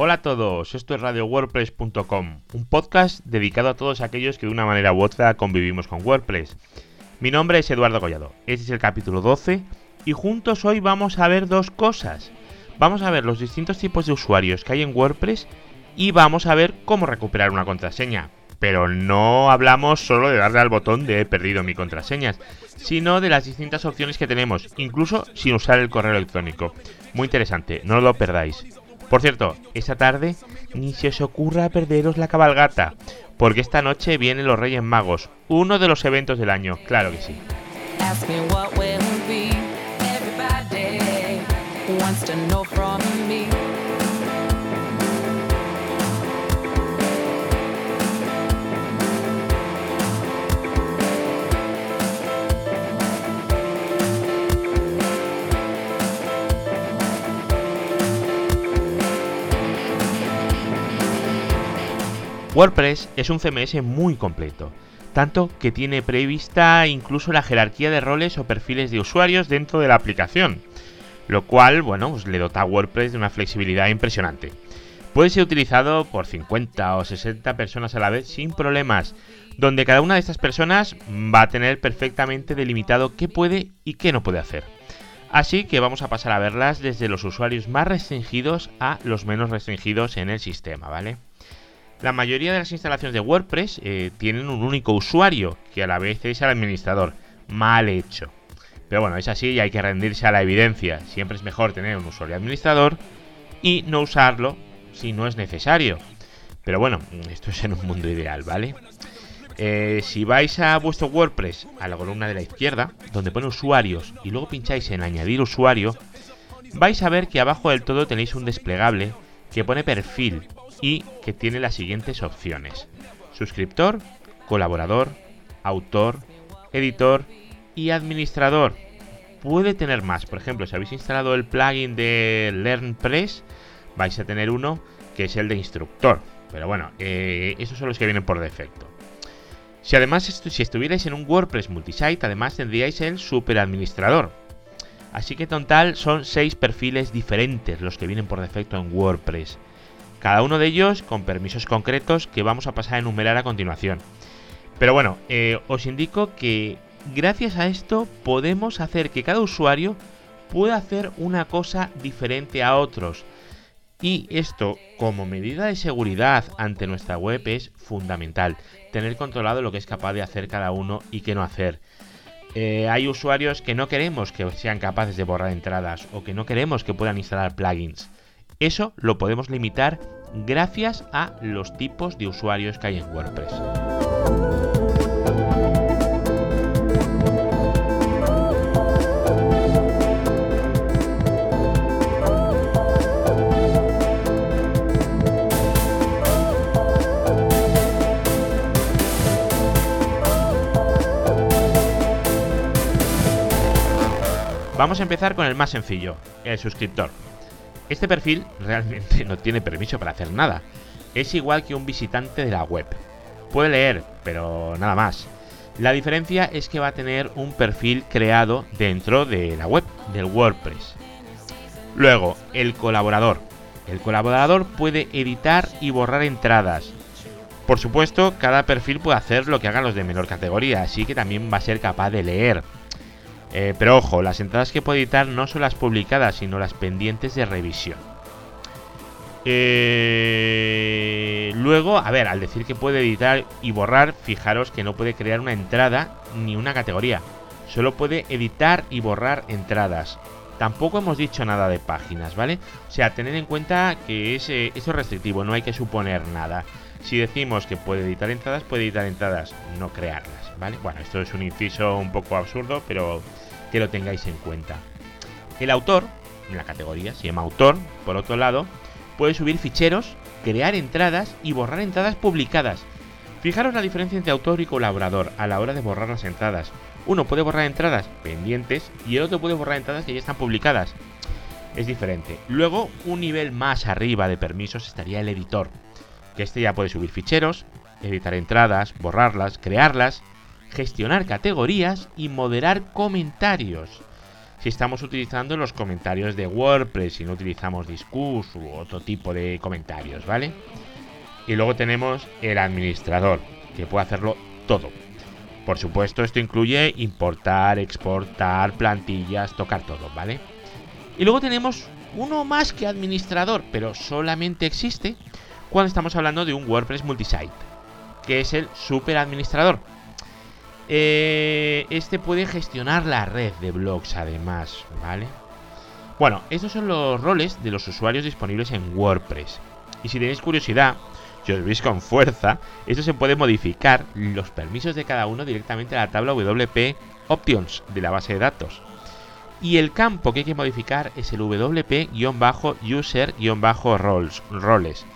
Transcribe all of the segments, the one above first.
Hola a todos, esto es RadioWordPress.com, un podcast dedicado a todos aquellos que de una manera u otra convivimos con WordPress. Mi nombre es Eduardo Collado, este es el capítulo 12 y juntos hoy vamos a ver dos cosas. Vamos a ver los distintos tipos de usuarios que hay en WordPress y vamos a ver cómo recuperar una contraseña. Pero no hablamos solo de darle al botón de he perdido mi contraseña, sino de las distintas opciones que tenemos, incluso sin usar el correo electrónico. Muy interesante, no lo perdáis. Por cierto, esta tarde ni se os ocurra perderos la cabalgata, porque esta noche vienen los Reyes Magos, uno de los eventos del año, claro que sí. WordPress es un CMS muy completo, tanto que tiene prevista incluso la jerarquía de roles o perfiles de usuarios dentro de la aplicación, lo cual, bueno, pues le dota a WordPress de una flexibilidad impresionante. Puede ser utilizado por 50 o 60 personas a la vez sin problemas, donde cada una de estas personas va a tener perfectamente delimitado qué puede y qué no puede hacer. Así que vamos a pasar a verlas desde los usuarios más restringidos a los menos restringidos en el sistema, ¿vale? La mayoría de las instalaciones de WordPress eh, tienen un único usuario, que a la vez es el administrador. Mal hecho. Pero bueno, es así y hay que rendirse a la evidencia. Siempre es mejor tener un usuario administrador y no usarlo si no es necesario. Pero bueno, esto es en un mundo ideal, ¿vale? Eh, si vais a vuestro WordPress, a la columna de la izquierda, donde pone usuarios, y luego pincháis en añadir usuario, vais a ver que abajo del todo tenéis un desplegable que pone perfil y que tiene las siguientes opciones. Suscriptor, colaborador, autor, editor y administrador. Puede tener más, por ejemplo, si habéis instalado el plugin de LearnPress, vais a tener uno que es el de instructor. Pero bueno, eh, esos son los que vienen por defecto. Si además si estuvierais en un WordPress multisite, además tendríais el superadministrador. Así que total son 6 perfiles diferentes los que vienen por defecto en WordPress cada uno de ellos con permisos concretos que vamos a pasar a enumerar a continuación. Pero bueno, eh, os indico que gracias a esto podemos hacer que cada usuario pueda hacer una cosa diferente a otros. Y esto, como medida de seguridad ante nuestra web, es fundamental. Tener controlado lo que es capaz de hacer cada uno y qué no hacer. Eh, hay usuarios que no queremos que sean capaces de borrar entradas o que no queremos que puedan instalar plugins. Eso lo podemos limitar gracias a los tipos de usuarios que hay en WordPress. Vamos a empezar con el más sencillo, el suscriptor. Este perfil realmente no tiene permiso para hacer nada. Es igual que un visitante de la web. Puede leer, pero nada más. La diferencia es que va a tener un perfil creado dentro de la web, del WordPress. Luego, el colaborador. El colaborador puede editar y borrar entradas. Por supuesto, cada perfil puede hacer lo que hagan los de menor categoría, así que también va a ser capaz de leer. Eh, pero ojo, las entradas que puede editar no son las publicadas, sino las pendientes de revisión. Eh, luego, a ver, al decir que puede editar y borrar, fijaros que no puede crear una entrada ni una categoría. Solo puede editar y borrar entradas. Tampoco hemos dicho nada de páginas, ¿vale? O sea, tener en cuenta que es, eh, esto es restrictivo, no hay que suponer nada. Si decimos que puede editar entradas, puede editar entradas, no crearlas, ¿vale? Bueno, esto es un inciso un poco absurdo, pero que lo tengáis en cuenta. El autor, en la categoría, se llama autor, por otro lado, puede subir ficheros, crear entradas y borrar entradas publicadas. Fijaros la diferencia entre autor y colaborador a la hora de borrar las entradas. Uno puede borrar entradas pendientes y el otro puede borrar entradas que ya están publicadas. Es diferente. Luego, un nivel más arriba de permisos estaría el editor, que este ya puede subir ficheros, editar entradas, borrarlas, crearlas gestionar categorías y moderar comentarios. si estamos utilizando los comentarios de WordPress y no utilizamos Discus u otro tipo de comentarios, ¿vale? Y luego tenemos el administrador, que puede hacerlo todo. Por supuesto, esto incluye importar, exportar, plantillas, tocar todo, ¿vale? Y luego tenemos uno más que administrador, pero solamente existe cuando estamos hablando de un WordPress multisite, que es el super administrador. Eh, este puede gestionar la red de blogs además, ¿vale? Bueno, estos son los roles de los usuarios disponibles en WordPress. Y si tenéis curiosidad, si os veis con fuerza, esto se puede modificar los permisos de cada uno directamente a la tabla WP Options de la base de datos. Y el campo que hay que modificar es el WP-user-roles.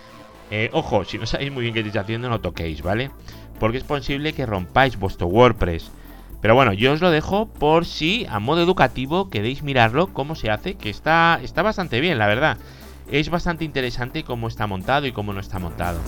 Eh, ojo, si no sabéis muy bien qué estáis haciendo, no toquéis, ¿vale? porque es posible que rompáis vuestro WordPress. Pero bueno, yo os lo dejo por si a modo educativo queréis mirarlo cómo se hace, que está, está bastante bien, la verdad. Es bastante interesante cómo está montado y cómo no está montado.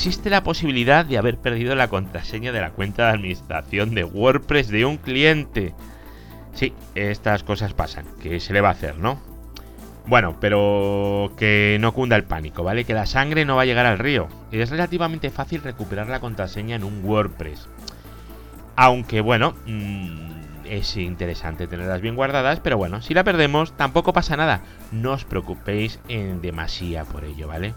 Existe la posibilidad de haber perdido la contraseña de la cuenta de administración de WordPress de un cliente. Sí, estas cosas pasan. ¿Qué se le va a hacer, no? Bueno, pero que no cunda el pánico, ¿vale? Que la sangre no va a llegar al río. Es relativamente fácil recuperar la contraseña en un WordPress. Aunque bueno, mm, es interesante tenerlas bien guardadas, pero bueno, si la perdemos tampoco pasa nada. No os preocupéis en demasía por ello, ¿vale?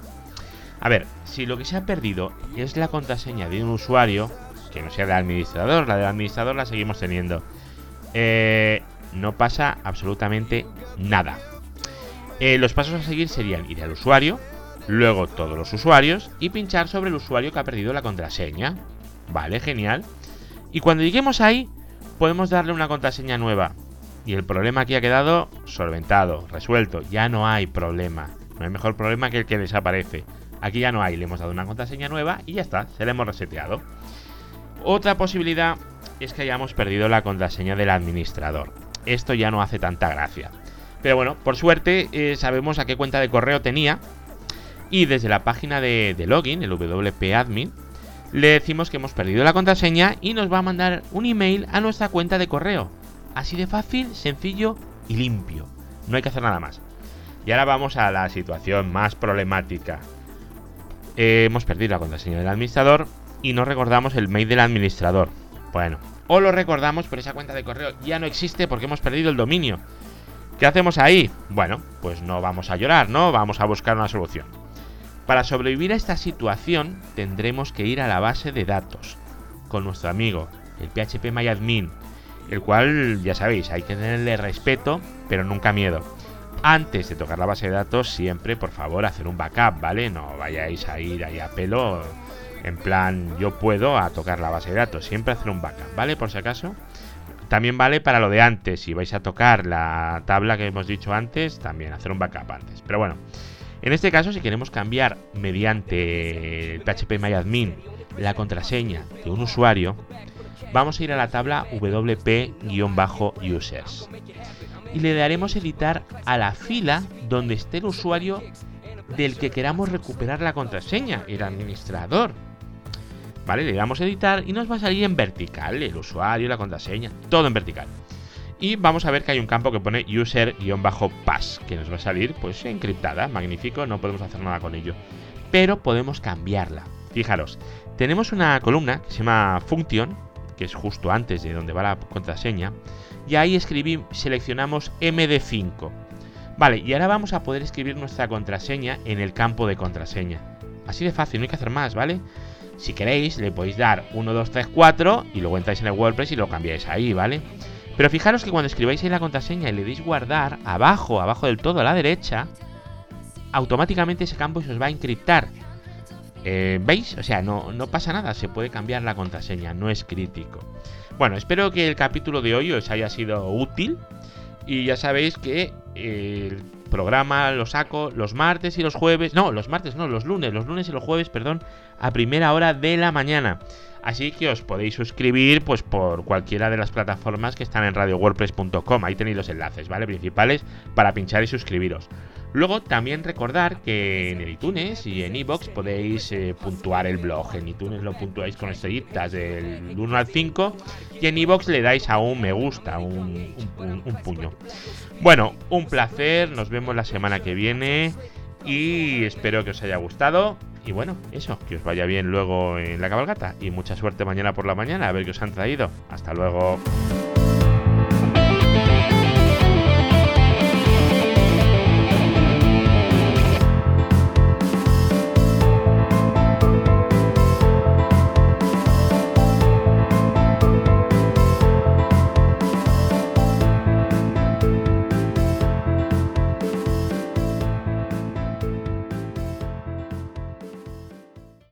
A ver, si lo que se ha perdido es la contraseña de un usuario, que no sea del administrador, la del administrador la seguimos teniendo, eh, no pasa absolutamente nada. Eh, los pasos a seguir serían ir al usuario, luego todos los usuarios y pinchar sobre el usuario que ha perdido la contraseña. Vale, genial. Y cuando lleguemos ahí, podemos darle una contraseña nueva. Y el problema aquí ha quedado solventado, resuelto. Ya no hay problema. No hay mejor problema que el que desaparece. Aquí ya no hay, le hemos dado una contraseña nueva y ya está, se le hemos reseteado. Otra posibilidad es que hayamos perdido la contraseña del administrador. Esto ya no hace tanta gracia. Pero bueno, por suerte eh, sabemos a qué cuenta de correo tenía. Y desde la página de, de login, el WP Admin, le decimos que hemos perdido la contraseña y nos va a mandar un email a nuestra cuenta de correo. Así de fácil, sencillo y limpio. No hay que hacer nada más. Y ahora vamos a la situación más problemática. Eh, hemos perdido la contraseña del administrador y no recordamos el mail del administrador. Bueno, o lo recordamos, pero esa cuenta de correo ya no existe porque hemos perdido el dominio. ¿Qué hacemos ahí? Bueno, pues no vamos a llorar, ¿no? Vamos a buscar una solución. Para sobrevivir a esta situación tendremos que ir a la base de datos con nuestro amigo, el PHP MyAdmin, el cual ya sabéis, hay que tenerle respeto, pero nunca miedo antes de tocar la base de datos, siempre, por favor, hacer un backup, ¿vale? No vayáis a ir ahí a pelo, en plan, yo puedo a tocar la base de datos. Siempre hacer un backup, ¿vale? Por si acaso. También vale para lo de antes. Si vais a tocar la tabla que hemos dicho antes, también hacer un backup antes. Pero bueno, en este caso, si queremos cambiar mediante el PHP MyAdmin la contraseña de un usuario, vamos a ir a la tabla wp-users y le daremos editar a la fila donde esté el usuario del que queramos recuperar la contraseña, el administrador. ¿Vale? Le damos editar y nos va a salir en vertical el usuario, la contraseña, todo en vertical. Y vamos a ver que hay un campo que pone user-pass, que nos va a salir pues encriptada, magnífico, no podemos hacer nada con ello. Pero podemos cambiarla. Fijaros, tenemos una columna que se llama function, que es justo antes de donde va la contraseña, y ahí escribimos, seleccionamos MD5. Vale, y ahora vamos a poder escribir nuestra contraseña en el campo de contraseña. Así de fácil, no hay que hacer más, ¿vale? Si queréis, le podéis dar 1, 2, 3, 4 y luego entráis en el WordPress y lo cambiáis ahí, ¿vale? Pero fijaros que cuando escribáis ahí la contraseña y le deis guardar, abajo, abajo del todo a la derecha, automáticamente ese campo se os va a encriptar. Eh, ¿Veis? O sea, no, no pasa nada, se puede cambiar la contraseña, no es crítico. Bueno, espero que el capítulo de hoy os haya sido útil. Y ya sabéis que el programa lo saco los martes y los jueves. No, los martes no, los lunes, los lunes y los jueves, perdón, a primera hora de la mañana. Así que os podéis suscribir pues por cualquiera de las plataformas que están en radiowordpress.com. Ahí tenéis los enlaces, ¿vale? Principales para pinchar y suscribiros. Luego también recordar que en iTunes y en iBox podéis eh, puntuar el blog. En iTunes lo puntuáis con estrellitas del 1 al 5 y en iBox le dais a un me gusta, un, un puño. Bueno, un placer, nos vemos la semana que viene y espero que os haya gustado. Y bueno, eso, que os vaya bien luego en la cabalgata y mucha suerte mañana por la mañana a ver qué os han traído. Hasta luego.